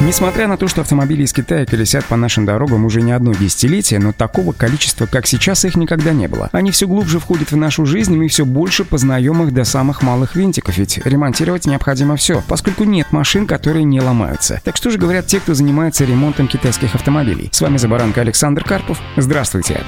Несмотря на то, что автомобили из Китая колесят по нашим дорогам уже не одно десятилетие, но такого количества, как сейчас, их никогда не было. Они все глубже входят в нашу жизнь, и мы все больше познаем их до самых малых винтиков, ведь ремонтировать необходимо все, поскольку нет машин, которые не ломаются. Так что же говорят те, кто занимается ремонтом китайских автомобилей? С вами за баранка Александр Карпов. Здравствуйте.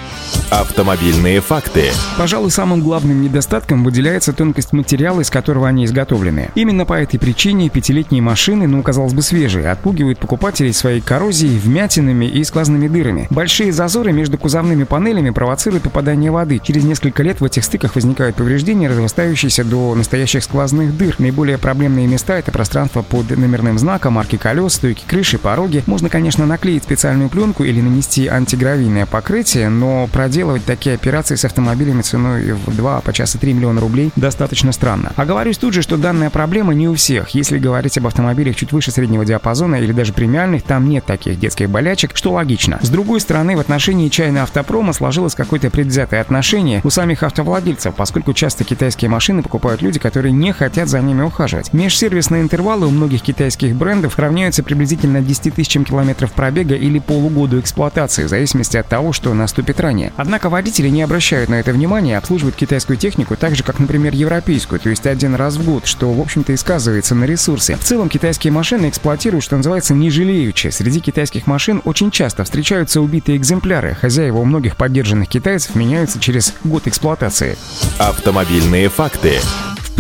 Автомобильные факты. Пожалуй, самым главным недостатком выделяется тонкость материала, из которого они изготовлены. Именно по этой причине пятилетние машины, ну, казалось бы, свежие, отпугивают запугивает покупателей своей коррозией, вмятинами и сквозными дырами. Большие зазоры между кузовными панелями провоцируют попадание воды. Через несколько лет в этих стыках возникают повреждения, разрастающиеся до настоящих сквозных дыр. Наиболее проблемные места — это пространство под номерным знаком, марки колес, стойки крыши, пороги. Можно, конечно, наклеить специальную пленку или нанести антигравийное покрытие, но проделывать такие операции с автомобилями ценой в 2, по часа 3 миллиона рублей достаточно странно. Оговорюсь тут же, что данная проблема не у всех. Если говорить об автомобилях чуть выше среднего диапазона или или даже премиальных, там нет таких детских болячек, что логично. С другой стороны, в отношении чайной автопрома сложилось какое-то предвзятое отношение у самих автовладельцев, поскольку часто китайские машины покупают люди, которые не хотят за ними ухаживать. Межсервисные интервалы у многих китайских брендов равняются приблизительно 10 тысячам километров пробега или полугоду эксплуатации, в зависимости от того, что наступит ранее. Однако водители не обращают на это внимания и обслуживают китайскую технику так же, как, например, европейскую, то есть один раз в год, что, в общем-то, и сказывается на ресурсе. В целом, китайские машины эксплуатируют, что называется, называется не жалеючи. Среди китайских машин очень часто встречаются убитые экземпляры. Хозяева у многих поддержанных китайцев меняются через год эксплуатации. Автомобильные факты.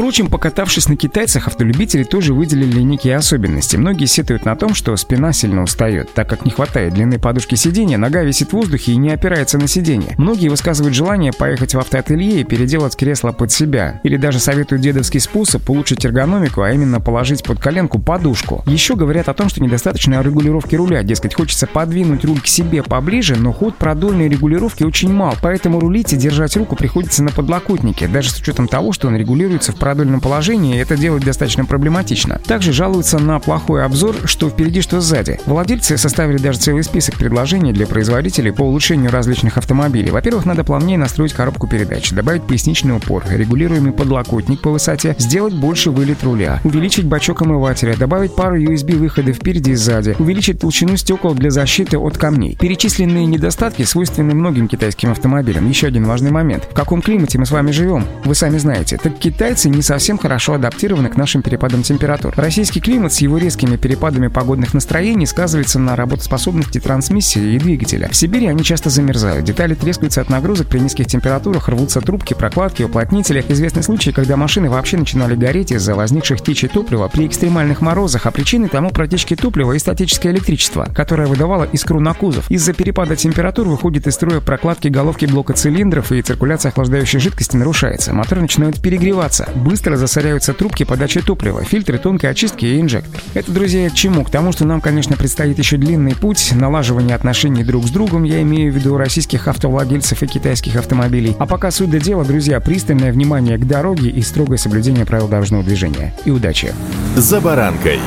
Впрочем, покатавшись на китайцах, автолюбители тоже выделили некие особенности. Многие сетуют на том, что спина сильно устает, так как не хватает длины подушки сиденья, нога висит в воздухе и не опирается на сиденье. Многие высказывают желание поехать в автоателье и переделать кресло под себя. Или даже советуют дедовский способ улучшить эргономику, а именно положить под коленку подушку. Еще говорят о том, что недостаточно регулировки руля, дескать, хочется подвинуть руль к себе поближе, но ход продольной регулировки очень мал, поэтому рулить и держать руку приходится на подлокотнике, даже с учетом того, что он регулируется в продольном положении, это делать достаточно проблематично. Также жалуются на плохой обзор, что впереди, что сзади. Владельцы составили даже целый список предложений для производителей по улучшению различных автомобилей. Во-первых, надо плавнее настроить коробку передач, добавить поясничный упор, регулируемый подлокотник по высоте, сделать больше вылет руля, увеличить бачок омывателя, добавить пару USB-выходов впереди и сзади, увеличить толщину стекол для защиты от камней. Перечисленные недостатки свойственны многим китайским автомобилям. Еще один важный момент. В каком климате мы с вами живем? Вы сами знаете. Так китайцы не совсем хорошо адаптированы к нашим перепадам температур. Российский климат с его резкими перепадами погодных настроений сказывается на работоспособности трансмиссии и двигателя. В Сибири они часто замерзают, детали трескаются от нагрузок при низких температурах, рвутся трубки, прокладки, уплотнители. Известны случаи, когда машины вообще начинали гореть из-за возникших течей топлива при экстремальных морозах, а причиной тому протечки топлива и статическое электричество, которое выдавало искру на кузов. Из-за перепада температур выходит из строя прокладки головки блока цилиндров и циркуляция охлаждающей жидкости нарушается. Мотор начинает перегреваться быстро засоряются трубки подачи топлива, фильтры тонкой очистки и инжектор. Это, друзья, к чему? К тому, что нам, конечно, предстоит еще длинный путь налаживания отношений друг с другом, я имею в виду российских автовладельцев и китайских автомобилей. А пока суть до дела, друзья, пристальное внимание к дороге и строгое соблюдение правил дорожного движения. И удачи! За баранкой.